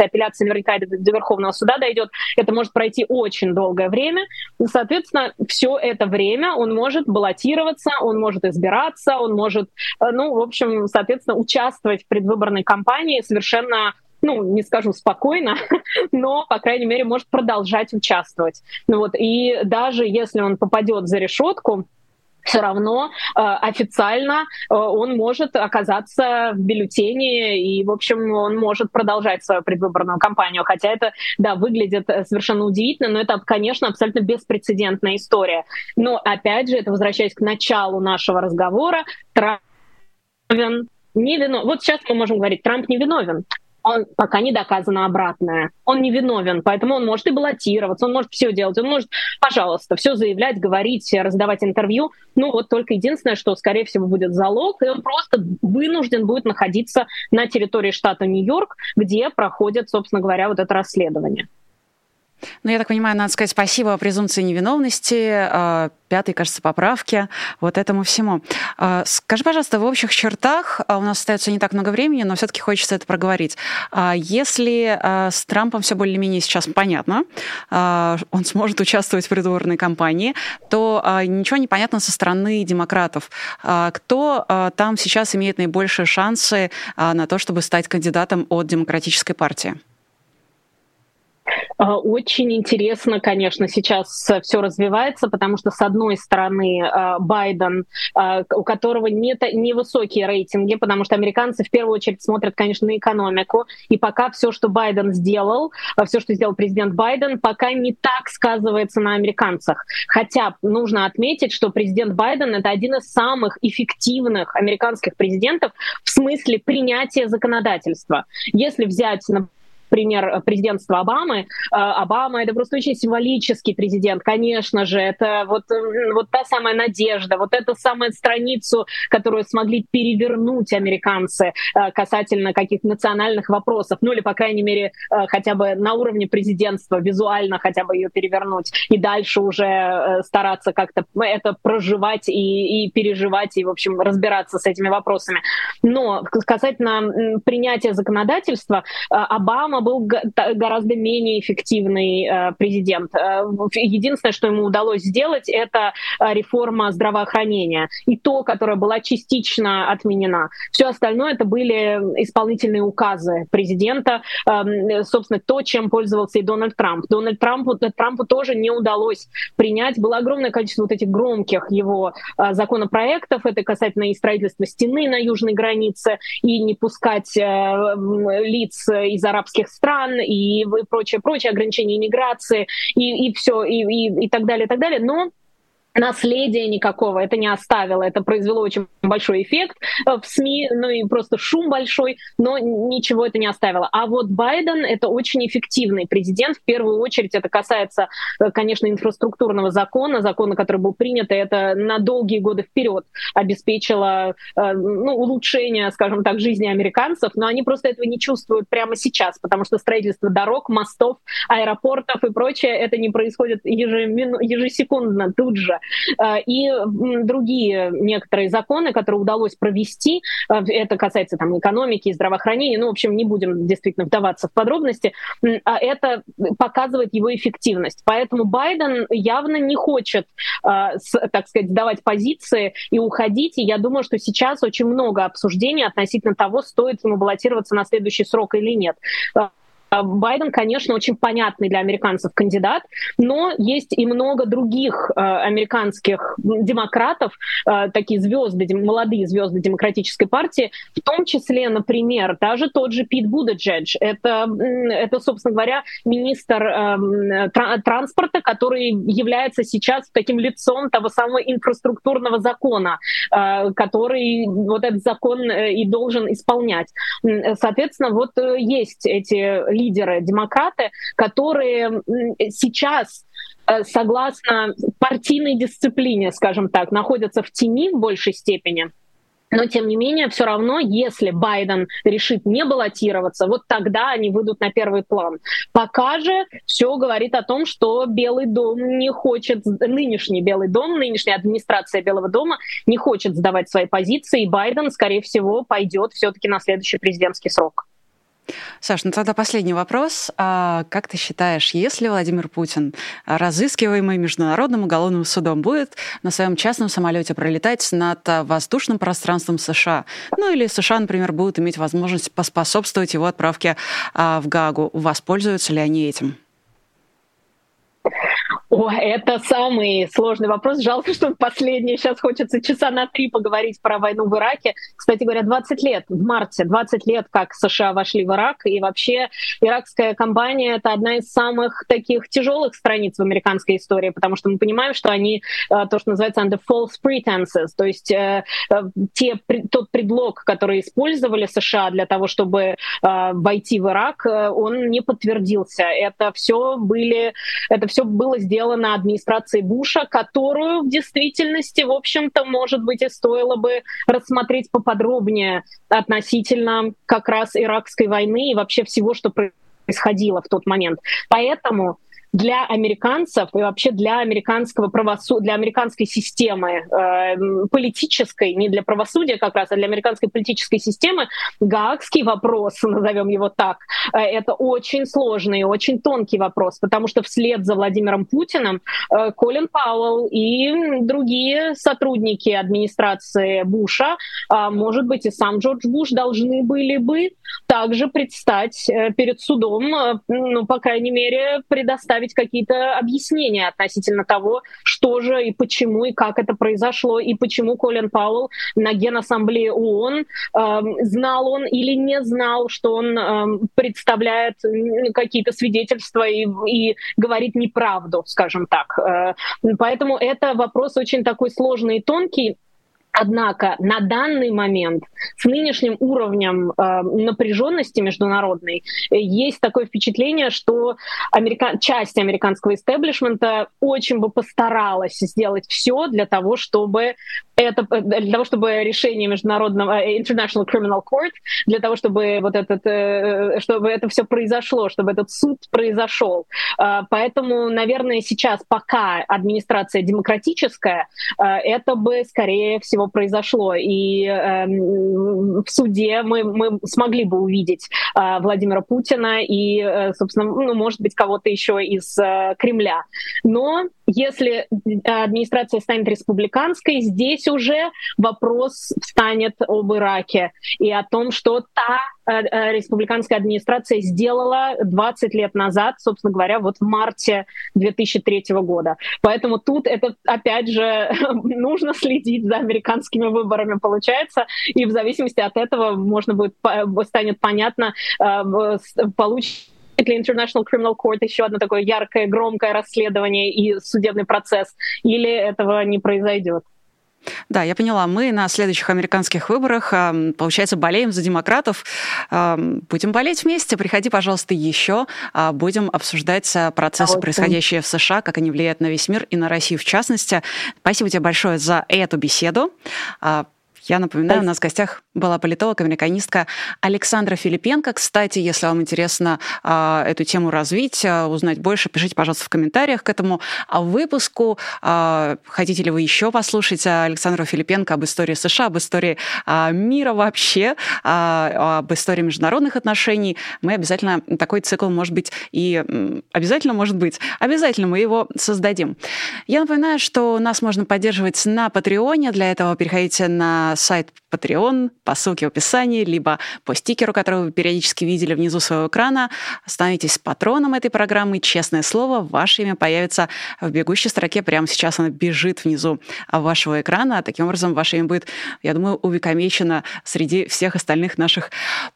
[SPEAKER 2] апелляция апелляция наверняка до Верховного суда дойдет, это может пройти очень долгое время. И, соответственно, все это время он может баллотироваться, он может избираться, он может, э, ну, в общем, соответственно, участвовать в предвыборной кампании совершенно ну, не скажу спокойно, <laughs> но, по крайней мере, может продолжать участвовать. Ну, вот, и даже если он попадет за решетку, все равно э, официально э, он может оказаться в бюллетене и, в общем, он может продолжать свою предвыборную кампанию. Хотя это, да, выглядит э, совершенно удивительно, но это, конечно, абсолютно беспрецедентная история. Но, опять же, это возвращаясь к началу нашего разговора, Трамп не виновен. Вот сейчас мы можем говорить, Трамп не виновен он пока не доказано обратное. Он не виновен, поэтому он может и баллотироваться, он может все делать, он может, пожалуйста, все заявлять, говорить, раздавать интервью. Ну вот только единственное, что, скорее всего, будет залог, и он просто вынужден будет находиться на территории штата Нью-Йорк, где проходит, собственно говоря, вот это расследование.
[SPEAKER 1] Ну, я так понимаю, надо сказать спасибо о презумпции невиновности, а, пятой, кажется, поправке, вот этому всему. А, скажи, пожалуйста, в общих чертах, а, у нас остается не так много времени, но все-таки хочется это проговорить. Если с Трампом все более-менее сейчас понятно, он сможет участвовать в предвыборной кампании, то ничего не понятно со стороны демократов. Кто там сейчас имеет наибольшие шансы на то, чтобы стать кандидатом от демократической партии?
[SPEAKER 2] А, очень интересно, конечно, сейчас все развивается, потому что, с одной стороны, а, Байден, а, у которого нет невысокие рейтинги, потому что американцы в первую очередь смотрят, конечно, на экономику, и пока все, что Байден сделал, все, что сделал президент Байден, пока не так сказывается на американцах. Хотя нужно отметить, что президент Байден — это один из самых эффективных американских президентов в смысле принятия законодательства. Если взять, например, пример президентства Обамы. Э, Обама — это просто очень символический президент, конечно же. Это вот, вот та самая надежда, вот эту самую страницу, которую смогли перевернуть американцы э, касательно каких-то национальных вопросов, ну или, по крайней мере, э, хотя бы на уровне президентства, визуально хотя бы ее перевернуть, и дальше уже стараться как-то это проживать и, и переживать, и, в общем, разбираться с этими вопросами. Но касательно принятия законодательства, Обама был гораздо менее эффективный э, президент. Э, единственное, что ему удалось сделать, это э, реформа здравоохранения. И то, которая была частично отменена. Все остальное это были исполнительные указы президента. Эм, собственно, то, чем пользовался и Дональд Трамп. Дональд Трампу, Трампу тоже не удалось принять. Было огромное количество вот этих громких его законопроектов. Это касательно и строительства стены на южной границе, и не пускать лиц из арабских стран и прочее, прочее, ограничения иммиграции и, и все, и, и, и так далее, и так далее. Но наследия никакого это не оставило. Это произвело очень большой эффект э, в СМИ, ну и просто шум большой, но ничего это не оставило. А вот Байден — это очень эффективный президент. В первую очередь это касается, э, конечно, инфраструктурного закона, закона, который был принят, и это на долгие годы вперед обеспечило э, ну, улучшение, скажем так, жизни американцев, но они просто этого не чувствуют прямо сейчас, потому что строительство дорог, мостов, аэропортов и прочее, это не происходит ежесекундно, тут же. Э, и другие некоторые законы, которые удалось провести, э, это касается там экономики, здравоохранения, ну, в общем, не будем действительно вдаваться в подробности, а это показывает его эффективность. Поэтому Байден явно не хочет, э, так сказать, сдавать позиции и уходить, и я думаю, что сейчас очень много обсуждений относительно того, стоит ему баллотироваться на следующий срок или нет. А Байден, конечно, очень понятный для американцев кандидат, но есть и много других э, американских демократов, э, такие звезды, молодые звезды демократической партии, в том числе, например, даже тот же Пит Будеджедж. Это, это собственно говоря, министр э, транспорта, который является сейчас таким лицом того самого инфраструктурного закона, э, который вот этот закон и должен исполнять. Соответственно, вот есть эти лидеры, демократы, которые сейчас э, согласно партийной дисциплине, скажем так, находятся в тени в большей степени. Но, тем не менее, все равно, если Байден решит не баллотироваться, вот тогда они выйдут на первый план. Пока же все говорит о том, что Белый дом не хочет, нынешний Белый дом, нынешняя администрация Белого дома не хочет сдавать свои позиции, и Байден, скорее всего, пойдет все-таки на следующий президентский срок.
[SPEAKER 1] Саш, ну тогда последний вопрос. А как ты считаешь, если Владимир Путин, разыскиваемый Международным уголовным судом, будет на своем частном самолете пролетать над воздушным пространством США, ну или США, например, будут иметь возможность поспособствовать его отправке а, в Гагу, воспользуются ли они этим?
[SPEAKER 2] Это самый сложный вопрос. Жалко, что последний. Сейчас хочется часа на три поговорить про войну в Ираке. Кстати говоря, 20 лет, в марте 20 лет, как США вошли в Ирак. И вообще иракская кампания — это одна из самых таких тяжелых страниц в американской истории, потому что мы понимаем, что они э, то, что называется under false pretenses, то есть э, э, те, тот предлог, который использовали США для того, чтобы войти в Ирак, он не подтвердился. Это все были, это все было сделано сделано администрацией Буша, которую в действительности, в общем-то, может быть, и стоило бы рассмотреть поподробнее относительно как раз иракской войны и вообще всего, что происходило в тот момент. Поэтому для американцев и вообще для американского правосудия, для американской системы э, политической, не для правосудия как раз, а для американской политической системы, гаагский вопрос, <laughs> назовем его так, э, это очень сложный очень тонкий вопрос, потому что вслед за Владимиром Путиным э, Колин Пауэлл и другие сотрудники администрации Буша, э, может быть, и сам Джордж Буш должны были бы также предстать э, перед судом, э, ну, по крайней мере, предоставить какие-то объяснения относительно того, что же и почему, и как это произошло, и почему Колин Пауэлл на Генассамблее ООН, э, знал он или не знал, что он э, представляет какие-то свидетельства и, и говорит неправду, скажем так. Э, поэтому это вопрос очень такой сложный и тонкий. Однако на данный момент с нынешним уровнем э, напряженности международной э, есть такое впечатление, что америка... часть американского истеблишмента очень бы постаралась сделать все для того, чтобы это э, для того, чтобы решение международного э, International Criminal Court, для того, чтобы вот этот, чтобы это все произошло, чтобы этот суд произошел. Поэтому, наверное, сейчас пока администрация демократическая, это бы скорее всего произошло. И э, в суде мы, мы смогли бы увидеть э, Владимира Путина и, э, собственно, ну, может быть, кого-то еще из э, Кремля. Но если администрация станет республиканской, здесь уже вопрос встанет об Ираке и о том, что та э, э, республиканская администрация сделала 20 лет назад, собственно говоря, вот в марте 2003 года. Поэтому тут это, опять же, <laughs> нужно следить за американскими выборами, получается, и в зависимости от этого можно будет, станет понятно, э, получится ли International Criminal Court еще одно такое яркое, громкое расследование и судебный процесс, или этого не произойдет?
[SPEAKER 1] Да, я поняла. Мы на следующих американских выборах, получается, болеем за демократов. Будем болеть вместе. Приходи, пожалуйста, еще. А, будем обсуждать а, процессы, происходящие в США, как они влияют на весь мир и на Россию в частности. Спасибо тебе большое за эту беседу. А, я напоминаю, у нас в гостях была политолог, американистка Александра Филипенко. Кстати, если вам интересно э, эту тему развить, э, узнать больше, пишите, пожалуйста, в комментариях к этому выпуску. Э, хотите ли вы еще послушать Александру Филипенко об истории США, об истории мира вообще, об истории международных отношений? Мы обязательно такой цикл, может быть, и обязательно, может быть, обязательно мы его создадим. Я напоминаю, что нас можно поддерживать на Патреоне. Для этого переходите на сайт Patreon по ссылке в описании, либо по стикеру, который вы периодически видели внизу своего экрана. Становитесь патроном этой программы. Честное слово, ваше имя появится в бегущей строке. Прямо сейчас она бежит внизу вашего экрана. Таким образом, ваше имя будет, я думаю, увековечено среди всех остальных наших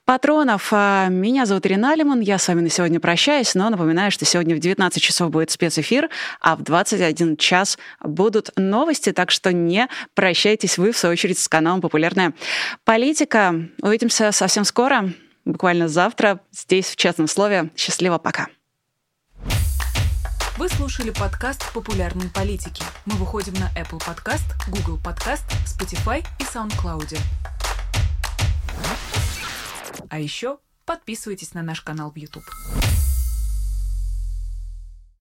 [SPEAKER 1] патронов. А, меня зовут Ирина Алиман. Я с вами на сегодня прощаюсь, но напоминаю, что сегодня в 19 часов будет спецэфир, а в 21 час будут новости, так что не прощайтесь вы, в свою очередь, с каналом «Популярная политика». Увидимся совсем скоро, буквально завтра, здесь, в честном слове. Счастливо, пока.
[SPEAKER 3] Вы слушали подкаст «Популярной политики». Мы выходим на Apple Podcast, Google Podcast, Spotify и SoundCloud. А еще подписывайтесь на наш канал в YouTube.